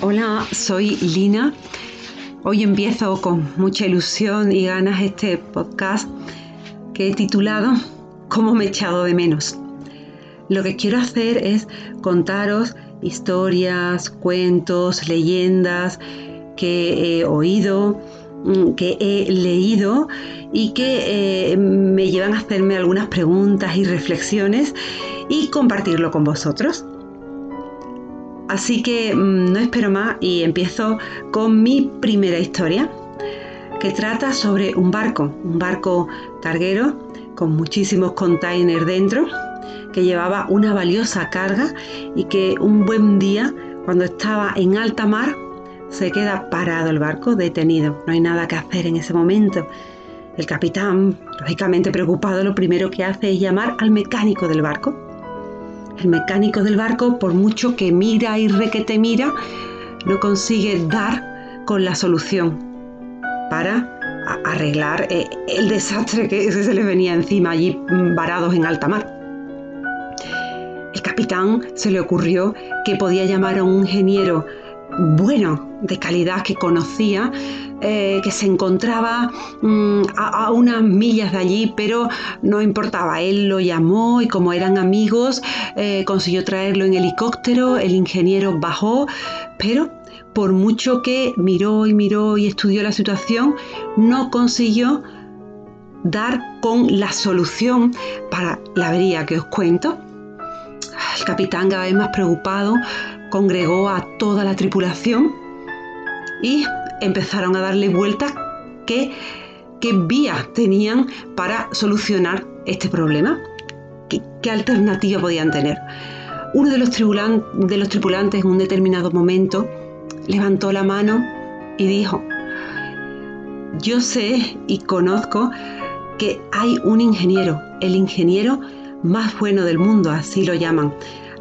Hola, soy Lina. Hoy empiezo con mucha ilusión y ganas este podcast que he titulado ¿Cómo me he echado de menos? Lo que quiero hacer es contaros historias, cuentos, leyendas que he oído, mm, que he leído y que eh, me llevan a hacerme algunas preguntas y reflexiones y compartirlo con vosotros. Así que mm, no espero más y empiezo con mi primera historia, que trata sobre un barco, un barco carguero con muchísimos containers dentro, que llevaba una valiosa carga y que un buen día, cuando estaba en alta mar, se queda parado el barco, detenido. No hay nada que hacer en ese momento. El capitán, lógicamente preocupado, lo primero que hace es llamar al mecánico del barco el mecánico del barco, por mucho que mira y requete mira, no consigue dar con la solución para arreglar eh, el desastre que se les venía encima allí mm, varados en alta mar. El capitán se le ocurrió que podía llamar a un ingeniero bueno, de calidad que conocía, eh, que se encontraba mm, a, unas millas de allí, pero no importaba, él lo llamó y como eran amigos, eh, consiguió traerlo en helicóptero, el ingeniero bajó, pero por mucho que miró y miró y estudió la situación, no consiguió dar con la solución para la avería que os cuento. El capitán cada vez más preocupado congregó a toda la tripulación y empezaron a darle vueltas qué, qué vías tenían para solucionar este problema, qué, qué alternativa podían tener. Uno de los, de los tripulantes en un determinado momento levantó la mano y dijo, yo sé y conozco que hay un ingeniero, el ingeniero más bueno del mundo, así lo llaman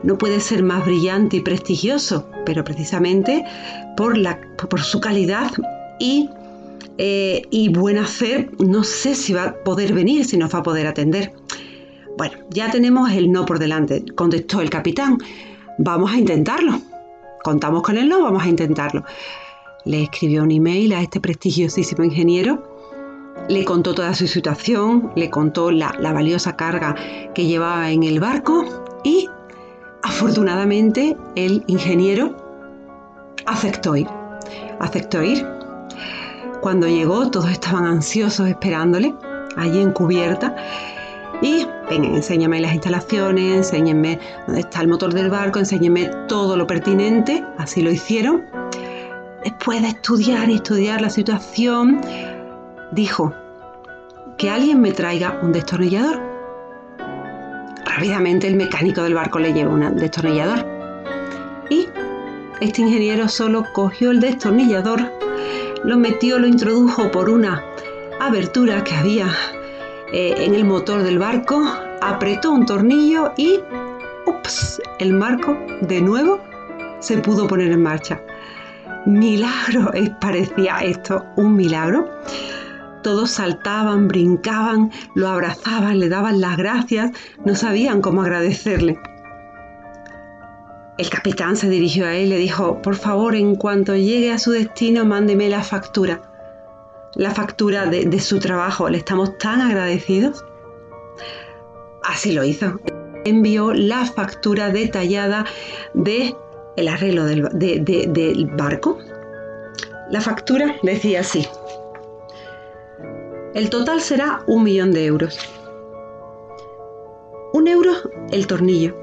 no puede ser más brillante y prestigioso, pero precisamente por, la, por su calidad y, eh, y buena fe, no sé si va a poder venir, si nos va a poder atender. Bueno, ya tenemos el no por delante, contestó el capitán. Vamos a intentarlo. Contamos con el no, vamos a intentarlo. Le escribió un email a este prestigiosísimo ingeniero le contó toda su situación, le contó la, la, valiosa carga que llevaba en el barco y Afortunadamente, el ingeniero aceptó ir. Aceptó ir. Cuando llegó, todos estaban ansiosos esperándole, allí en cubierta. Y, venga, enséñame las instalaciones, enséñenme dónde está el motor del barco, enséñenme todo lo pertinente. Así lo hicieron. Después de estudiar y estudiar la situación, dijo que alguien me traiga un destornillador Rápidamente el mecánico del barco le lleva un destornillador. Y este ingeniero solo cogió el destornillador, lo metió, lo introdujo por una abertura que había eh, en el motor del barco, apretó un tornillo y ups, el marco de nuevo se pudo poner en marcha. Milagro, parecía esto un milagro. Todos saltaban, brincaban, lo abrazaban, le daban las gracias, no sabían cómo agradecerle. El capitán se dirigió a él y le dijo, por favor, en cuanto llegue a su destino, mándeme la factura. La factura de, su trabajo. Le estamos tan agradecidos. Así lo hizo. Envió la factura detallada de el arreglo del, del barco. La factura decía así. El total será un millón de euros. Un euro el tornillo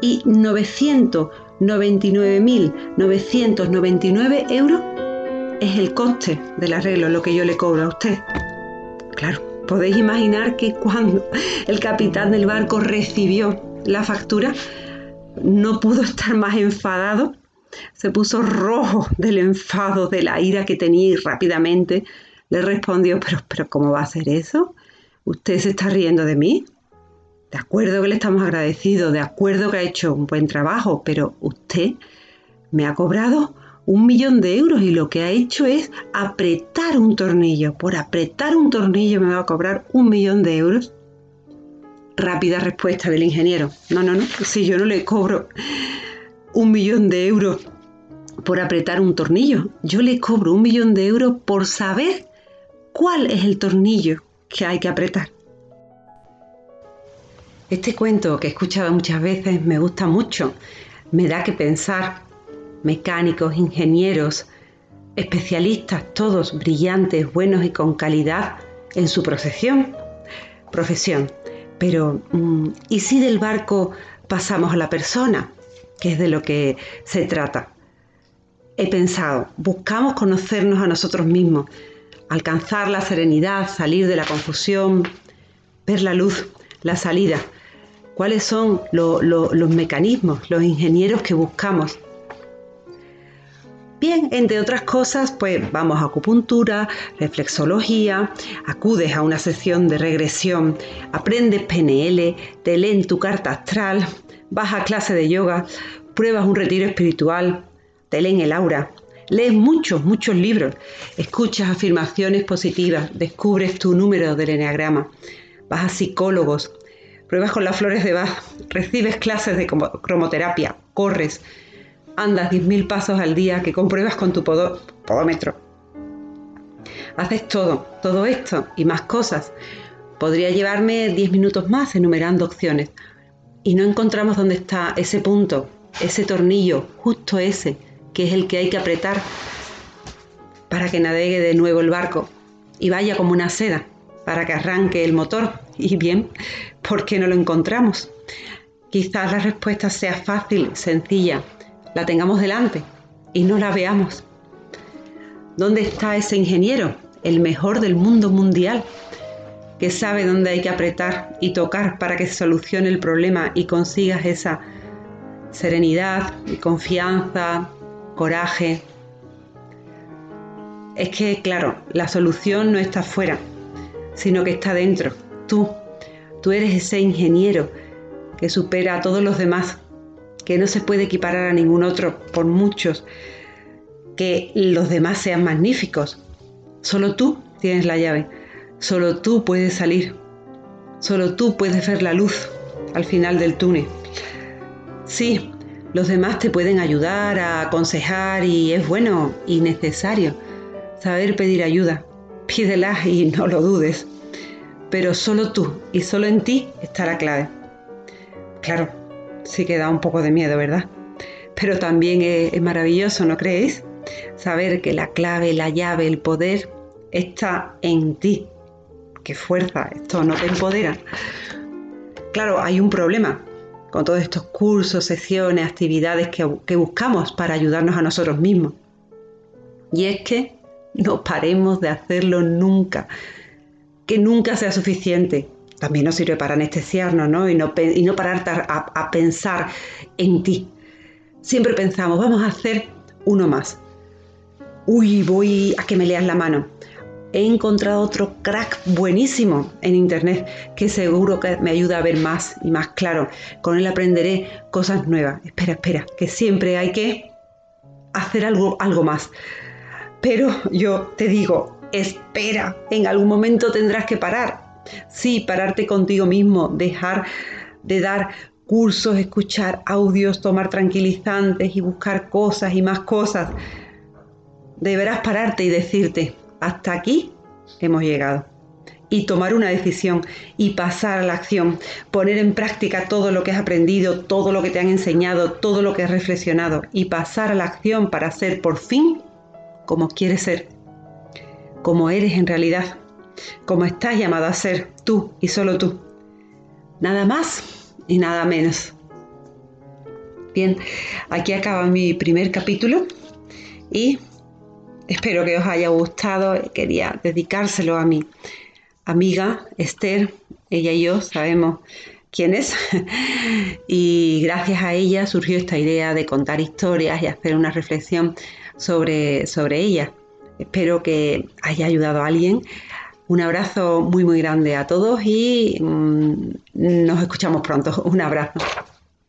y 999.999 euros es el coste del arreglo, lo que yo le cobro a usted. Claro, podéis imaginar que cuando el capitán del barco recibió la factura, no pudo estar más enfadado. Se puso rojo del enfado, de la ira que tenía y rápidamente le respondió, pero, pero ¿cómo va a ser eso? ¿Usted se está riendo de mí? De acuerdo que le estamos agradecidos, de acuerdo que ha hecho un buen trabajo, pero usted me ha cobrado un millón de euros y lo que ha hecho es apretar un tornillo. Por apretar un tornillo me va a cobrar un millón de euros. Rápida respuesta del ingeniero. No, no, no, si yo no le cobro un millón de euros por apretar un tornillo. Yo le cobro un millón de euros por saber cuál es el tornillo que hay que apretar. Este cuento que he escuchado muchas veces me gusta mucho, me da que pensar. Mecánicos, ingenieros, especialistas, todos brillantes, buenos y con calidad en su profesión. profesión. Pero, mm, ¿y si del barco pasamos a la persona? Que es de lo que se trata. He pensado, buscamos conocernos a nosotros mismos, alcanzar la serenidad, salir de la confusión, ver la luz, la salida. ¿Cuáles son los mecanismos, los ingenieros que buscamos? Bien, entre otras cosas, pues vamos a acupuntura, reflexología, acudes a una sesión de regresión, aprendes PNL, te leen tu carta astral, vas a clase de yoga, pruebas un retiro espiritual, te leen el aura, lees muchos, muchos libros, escuchas afirmaciones positivas, descubres tu número del eneagrama, vas a psicólogos, pruebas con las flores de Bach, recibes clases de cromoterapia, corres, andas 10.000 pasos al día que compruebas con tu podómetro. Haces todo, todo esto y más cosas. Podría llevarme 10 minutos más enumerando opciones. Y no encontramos dónde está ese punto, ese tornillo, justo ese, que es el que hay que apretar para que navegue de nuevo el barco y vaya como una seda, para que arranque el motor. Y bien, ¿por qué no lo encontramos? Quizás la respuesta sea fácil, sencilla, la tengamos delante y no la veamos. ¿Dónde está ese ingeniero, el mejor del mundo mundial, que sabe dónde hay que apretar y tocar para que se solucione el problema y consigas esa serenidad y confianza, coraje? Es que, claro, la solución no está fuera, sino que está dentro. Tú, tú eres ese ingeniero que supera a todos los demás que no se puede equiparar a ningún otro por muchos que los demás sean magníficos. Solo tú tienes la llave, solo tú puedes salir, solo tú puedes ver la luz al final del túnel. Sí, los demás te pueden ayudar, a aconsejar y es bueno y necesario saber pedir ayuda. Pídela y no lo dudes. Pero solo tú y solo en ti está la clave. Claro, sí que da un poco de miedo, ¿verdad? Pero también es, maravilloso, ¿no creéis? Saber que la clave, la llave, el poder está en ti. ¡Qué fuerza! Esto no te empodera. Claro, hay un problema con todos estos cursos, sesiones, actividades que, buscamos para ayudarnos a nosotros mismos. Y es que no paremos de hacerlo nunca. Que nunca sea suficiente también nos sirve para anestesiarnos, ¿no? Y no, y no parar a, a pensar en ti. Siempre pensamos, vamos a hacer uno más. Uy, voy a que me leas la mano. He encontrado otro crack buenísimo en internet que seguro que me ayuda a ver más y más claro. Con él aprenderé cosas nuevas. Espera, espera, que siempre hay que hacer algo, algo más. Pero yo te digo, espera, en algún momento tendrás que parar Sí, pararte contigo mismo, dejar de dar cursos, escuchar audios, tomar tranquilizantes y buscar cosas y más cosas. Deberás pararte y decirte, hasta aquí hemos llegado. Y tomar una decisión y pasar a la acción, poner en práctica todo lo que has aprendido, todo lo que te han enseñado, todo lo que has reflexionado y pasar a la acción para ser por fin como quieres ser, como eres en realidad como estás llamado a ser tú y solo tú. Nada más y nada menos. Bien, aquí acaba mi primer capítulo y espero que os haya gustado. Quería dedicárselo a mi amiga Esther. Ella y yo sabemos quién es. y gracias a ella surgió esta idea de contar historias y hacer una reflexión sobre, sobre ella. Espero que haya ayudado a alguien un abrazo muy muy grande a todos y mm, nos escuchamos pronto. Un abrazo.